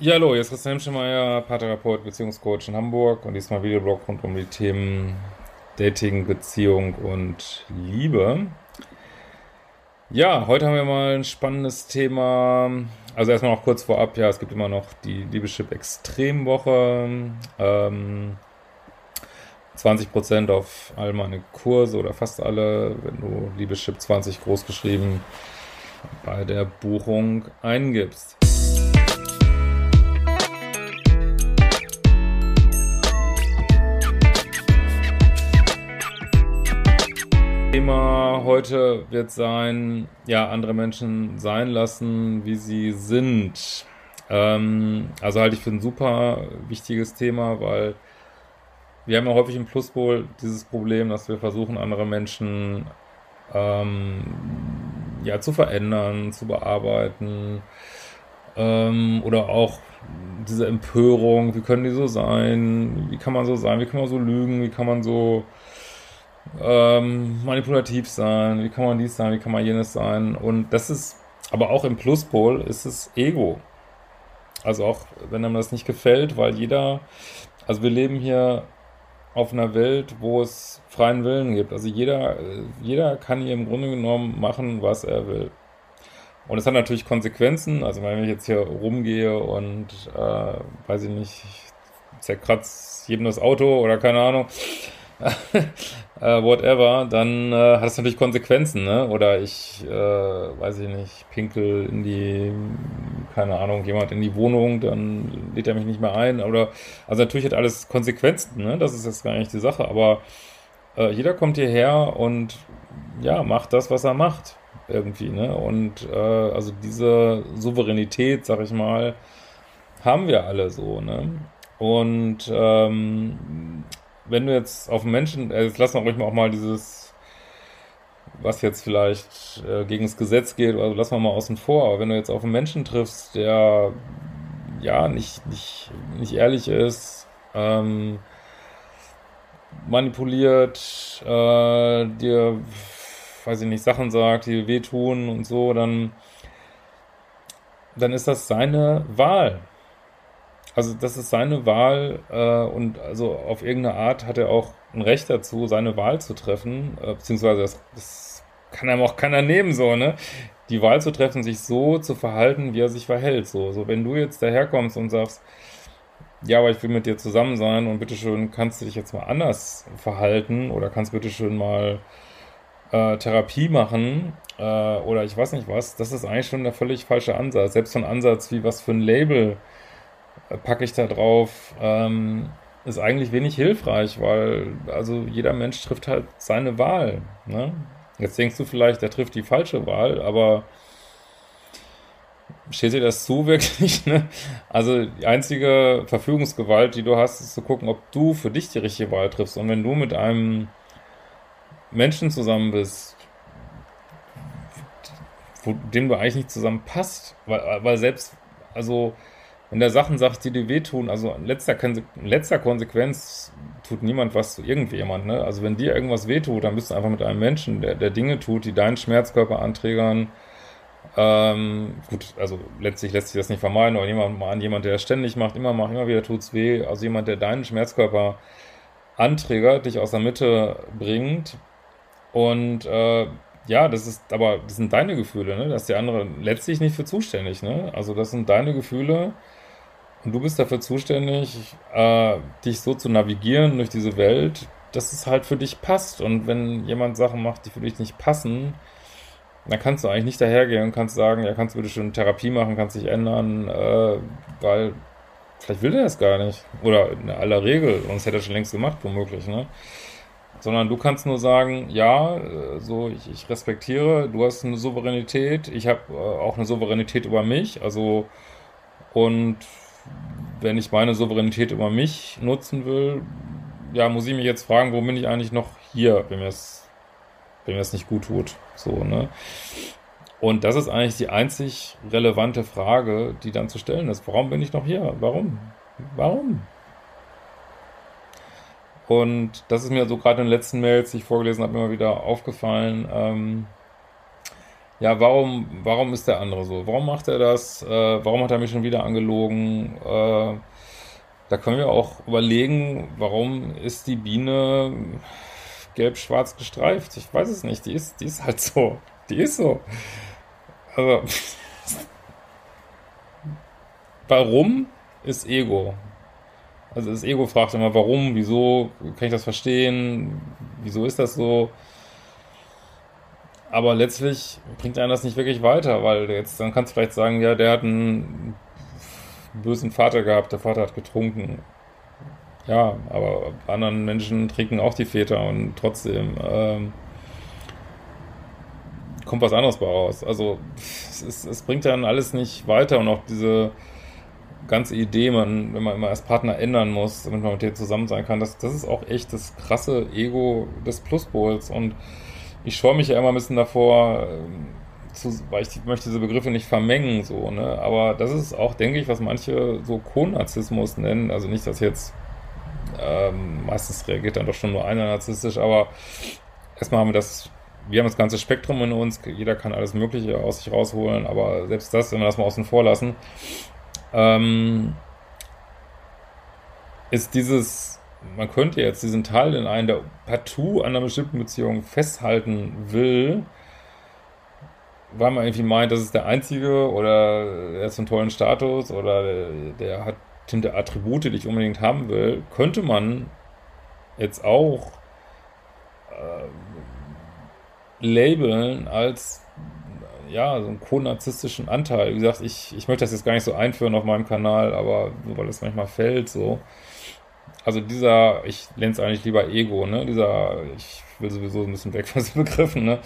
Ja, hallo, hier ist Christian Hemschemeyer, Paartherapeut, Beziehungscoach in Hamburg und diesmal Videoblog rund um die Themen Dating, Beziehung und Liebe. Ja, heute haben wir mal ein spannendes Thema. Also erstmal noch kurz vorab, ja, es gibt immer noch die Liebeschip Extremwoche. Ähm, 20% auf all meine Kurse oder fast alle, wenn du Liebeschip 20 großgeschrieben bei der Buchung eingibst. Thema heute wird sein, ja, andere Menschen sein lassen, wie sie sind. Ähm, also halte ich für ein super wichtiges Thema, weil wir haben ja häufig im Pluspol dieses Problem, dass wir versuchen, andere Menschen ähm, ja, zu verändern, zu bearbeiten ähm, oder auch diese Empörung, wie können die so sein, wie kann man so sein, wie kann man so lügen, wie kann man so ähm, manipulativ sein, wie kann man dies sein, wie kann man jenes sein. Und das ist, aber auch im Pluspol ist es Ego. Also auch wenn einem das nicht gefällt, weil jeder, also wir leben hier auf einer Welt, wo es freien Willen gibt. Also jeder, jeder kann hier im Grunde genommen machen, was er will. Und es hat natürlich Konsequenzen. Also wenn ich jetzt hier rumgehe und, äh, weiß ich nicht, zerkratzt jedem das Auto oder keine Ahnung, äh, whatever, dann äh, hat es natürlich Konsequenzen, ne? Oder ich, äh, weiß ich nicht, pinkel in die, keine Ahnung, jemand in die Wohnung, dann lädt er mich nicht mehr ein. Oder, also natürlich hat alles Konsequenzen, ne? Das ist jetzt gar nicht die Sache, aber äh, jeder kommt hierher und ja, macht das, was er macht, irgendwie, ne? Und äh, also diese Souveränität, sag ich mal, haben wir alle so, ne? Und ähm, wenn du jetzt auf einen Menschen, äh, jetzt lassen wir ruhig mal auch mal dieses, was jetzt vielleicht äh, gegen das Gesetz geht, also lassen wir mal außen vor, aber wenn du jetzt auf einen Menschen triffst, der ja nicht, nicht, nicht ehrlich ist, ähm, manipuliert, äh, dir, weiß ich nicht, Sachen sagt, die wehtun und so, dann, dann ist das seine Wahl. Also das ist seine Wahl äh, und also auf irgendeine Art hat er auch ein Recht dazu, seine Wahl zu treffen, äh, beziehungsweise das, das kann einem auch keiner nehmen, so, ne? Die Wahl zu treffen, sich so zu verhalten, wie er sich verhält. So, so wenn du jetzt daherkommst und sagst, ja, aber ich will mit dir zusammen sein und bitteschön kannst du dich jetzt mal anders verhalten oder kannst bitteschön mal äh, Therapie machen äh, oder ich weiß nicht was, das ist eigentlich schon der völlig falsche Ansatz. Selbst so ein Ansatz wie was für ein Label packe ich da drauf, ähm, ist eigentlich wenig hilfreich, weil also jeder Mensch trifft halt seine Wahl. Ne? Jetzt denkst du vielleicht, er trifft die falsche Wahl, aber steht dir das zu wirklich? Ne? Also die einzige Verfügungsgewalt, die du hast, ist zu gucken, ob du für dich die richtige Wahl triffst. Und wenn du mit einem Menschen zusammen bist, wo, dem du eigentlich nicht zusammen passt, weil, weil selbst, also wenn der Sachen sagt, die dir wehtun, also in letzter, in letzter Konsequenz tut niemand was zu irgendjemand, ne? Also wenn dir irgendwas wehtut, dann bist du einfach mit einem Menschen, der, der Dinge tut, die deinen Schmerzkörper anträgern. Ähm, gut, also letztlich lässt sich das nicht vermeiden, aber jemand mal an jemand, der ständig macht, immer macht, immer wieder tut's weh. Also jemand, der deinen Schmerzkörper anträgert, dich aus der Mitte bringt und äh, ja, das ist, aber das sind deine Gefühle, ne? Das ist der andere letztlich nicht für zuständig, ne? Also das sind deine Gefühle und du bist dafür zuständig, äh, dich so zu navigieren durch diese Welt, dass es halt für dich passt. Und wenn jemand Sachen macht, die für dich nicht passen, dann kannst du eigentlich nicht dahergehen und kannst sagen, ja, kannst du bitte schon Therapie machen, kannst dich ändern, äh, weil vielleicht will der das gar nicht. Oder in aller Regel, sonst hätte er schon längst gemacht, womöglich, ne? sondern du kannst nur sagen, ja, äh, so ich, ich respektiere, du hast eine Souveränität, ich habe äh, auch eine Souveränität über mich, also und wenn ich meine Souveränität über mich nutzen will, ja, muss ich mich jetzt fragen, wo bin ich eigentlich noch hier, wenn mir es wenn nicht gut tut, so, ne? Und das ist eigentlich die einzig relevante Frage, die dann zu stellen ist. Warum bin ich noch hier? Warum? Warum? Und das ist mir so gerade in den letzten Mails, die ich vorgelesen habe, immer wieder aufgefallen. Ähm, ja, warum, warum ist der andere so? Warum macht er das? Äh, warum hat er mich schon wieder angelogen? Äh, da können wir auch überlegen, warum ist die Biene gelb-schwarz gestreift? Ich weiß es nicht. Die ist, die ist halt so. Die ist so. Also, warum ist Ego? Also das Ego fragt immer, warum, wieso, kann ich das verstehen, wieso ist das so? Aber letztlich bringt einen das nicht wirklich weiter, weil jetzt, dann kannst du vielleicht sagen, ja, der hat einen bösen Vater gehabt, der Vater hat getrunken. Ja, aber anderen Menschen trinken auch die Väter und trotzdem ähm, kommt was anderes bei raus. Also es, ist, es bringt dann alles nicht weiter und auch diese ganze Idee, man, wenn man immer als Partner ändern muss, damit man mit dir zusammen sein kann, das, das ist auch echt das krasse Ego des Pluspols. Und ich scheue mich ja immer ein bisschen davor, ähm, zu, weil ich möchte diese Begriffe nicht vermengen, so, ne? Aber das ist auch, denke ich, was manche so Co-Narzissmus nennen. Also nicht, dass jetzt ähm, meistens reagiert dann doch schon nur einer narzisstisch, aber erstmal haben wir das wir haben das ganze Spektrum in uns, jeder kann alles Mögliche aus sich rausholen, aber selbst das, wenn wir das mal außen vor lassen, ähm, ist dieses, man könnte jetzt diesen Teil in einen, der partout an einer bestimmten Beziehung festhalten will, weil man irgendwie meint, das ist der Einzige oder er so einen tollen Status oder der, hat bestimmte Attribute, die ich unbedingt haben will, könnte man jetzt auch äh, labeln als ja, so einen co-narzisstischen Anteil. Wie gesagt, ich, ich möchte das jetzt gar nicht so einführen auf meinem Kanal, aber nur weil es manchmal fällt, so. Also dieser, ich nenne es eigentlich lieber Ego, ne? Dieser, ich will sowieso ein bisschen weg von diesen Begriffen, ne?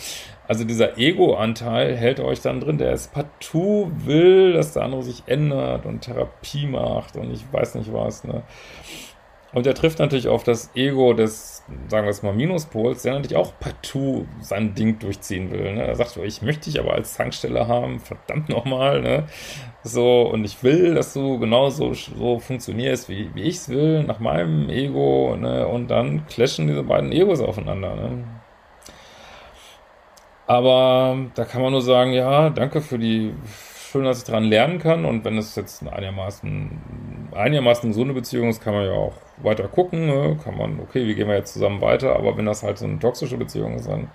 Also dieser Ego-Anteil hält euch dann drin, der es partout will, dass der andere sich ändert und Therapie macht und ich weiß nicht was, ne? Und er trifft natürlich auf das Ego des, sagen wir es mal, Minuspols, der natürlich auch partout sein Ding durchziehen will. Ne? Er sagt, ich möchte dich aber als Tankstelle haben, verdammt nochmal. Ne? So, und ich will, dass du genauso so funktionierst, wie, wie ich es will, nach meinem Ego. Ne? Und dann clashen diese beiden Egos aufeinander. Ne? Aber da kann man nur sagen, ja, danke für die schön, dass ich daran lernen kann. Und wenn es jetzt einigermaßen, einigermaßen eine Beziehung ist, kann man ja auch weiter gucken. Ne? Kann man, okay, wie gehen wir jetzt zusammen weiter? Aber wenn das halt so eine toxische Beziehung ist, dann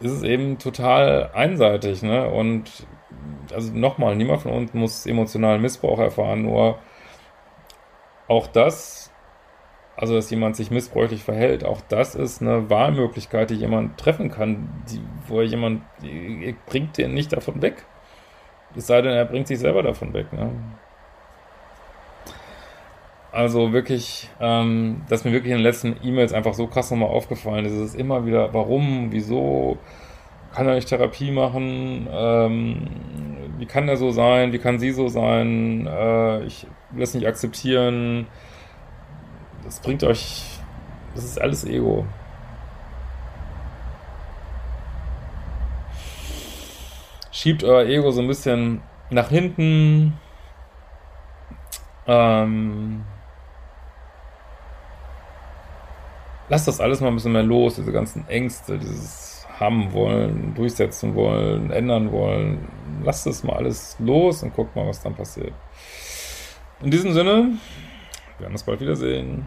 ist es eben total einseitig. Ne? Und also nochmal, niemand von uns muss emotionalen Missbrauch erfahren, nur auch das, also dass jemand sich missbräuchlich verhält, auch das ist eine Wahlmöglichkeit, die jemand treffen kann, die, wo jemand die, bringt den nicht davon weg. Es sei denn, er bringt sich selber davon weg. Ne? Also wirklich, ähm, dass mir wirklich in den letzten E-Mails einfach so krass nochmal aufgefallen ist. Es ist immer wieder, warum, wieso, kann er nicht Therapie machen? Ähm, wie kann er so sein? Wie kann sie so sein? Äh, ich will das nicht akzeptieren. Das bringt euch, das ist alles Ego. Schiebt euer Ego so ein bisschen nach hinten. Ähm, lasst das alles mal ein bisschen mehr los, diese ganzen Ängste, dieses haben wollen, durchsetzen wollen, ändern wollen. Lasst das mal alles los und guckt mal, was dann passiert. In diesem Sinne, wir werden uns bald wiedersehen.